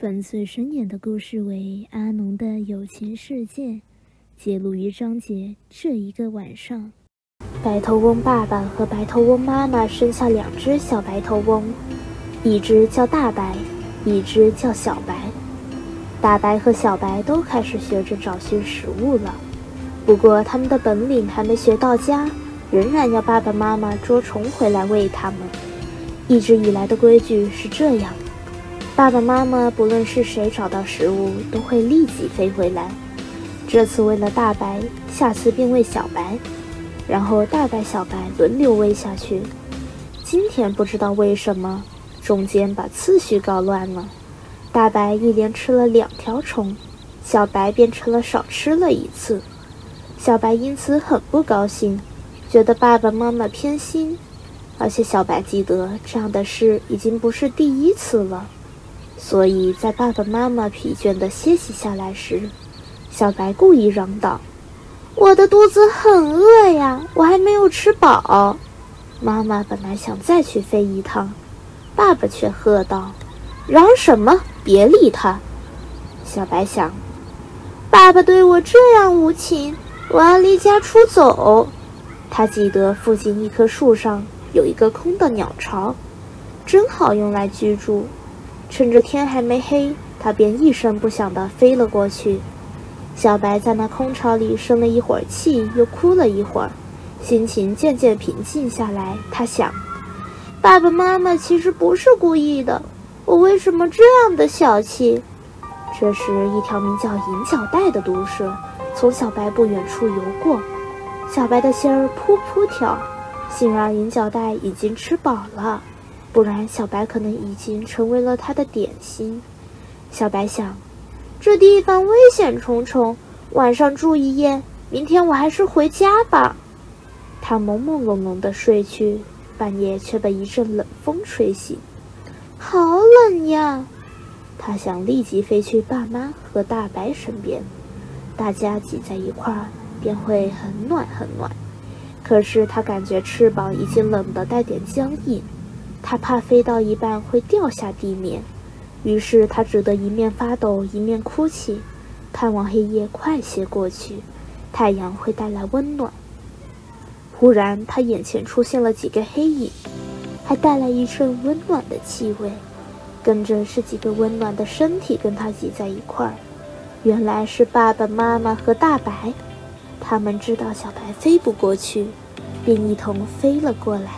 本次声演的故事为《阿农的友情世界》，揭录于章节这一个晚上。白头翁爸爸和白头翁妈妈生下两只小白头翁，一只叫大白，一只叫小白。大白和小白都开始学着找寻食物了，不过他们的本领还没学到家，仍然要爸爸妈妈捉虫回来喂它们。一直以来的规矩是这样。爸爸妈妈不论是谁找到食物，都会立即飞回来。这次喂了大白，下次便喂小白，然后大白、小白轮流喂下去。今天不知道为什么，中间把次序搞乱了。大白一连吃了两条虫，小白变成了少吃了一次。小白因此很不高兴，觉得爸爸妈妈偏心。而且小白记得这样的事已经不是第一次了。所以在爸爸妈妈疲倦地歇息下来时，小白故意嚷道：“我的肚子很饿呀，我还没有吃饱。”妈妈本来想再去飞一趟，爸爸却喝道：“嚷什么？别理他！”小白想：“爸爸对我这样无情，我要离家出走。”他记得附近一棵树上有一个空的鸟巢，正好用来居住。趁着天还没黑，他便一声不响地飞了过去。小白在那空巢里生了一会儿气，又哭了一会儿，心情渐渐平静下来。他想：爸爸妈妈其实不是故意的，我为什么这样的小气？这时，一条名叫银角带的毒蛇从小白不远处游过，小白的心儿噗噗跳，幸而银角带已经吃饱了。不然，小白可能已经成为了他的点心。小白想，这地方危险重重，晚上住一夜，明天我还是回家吧。他朦朦胧胧地睡去，半夜却被一阵冷风吹醒，好冷呀！他想立即飞去爸妈和大白身边，大家挤在一块儿便会很暖很暖。可是他感觉翅膀已经冷得带点僵硬。他怕飞到一半会掉下地面，于是他只得一面发抖一面哭泣，盼望黑夜快些过去，太阳会带来温暖。忽然，他眼前出现了几个黑影，还带来一阵温暖的气味，跟着是几个温暖的身体跟他挤在一块儿。原来是爸爸妈妈和大白，他们知道小白飞不过去，便一同飞了过来。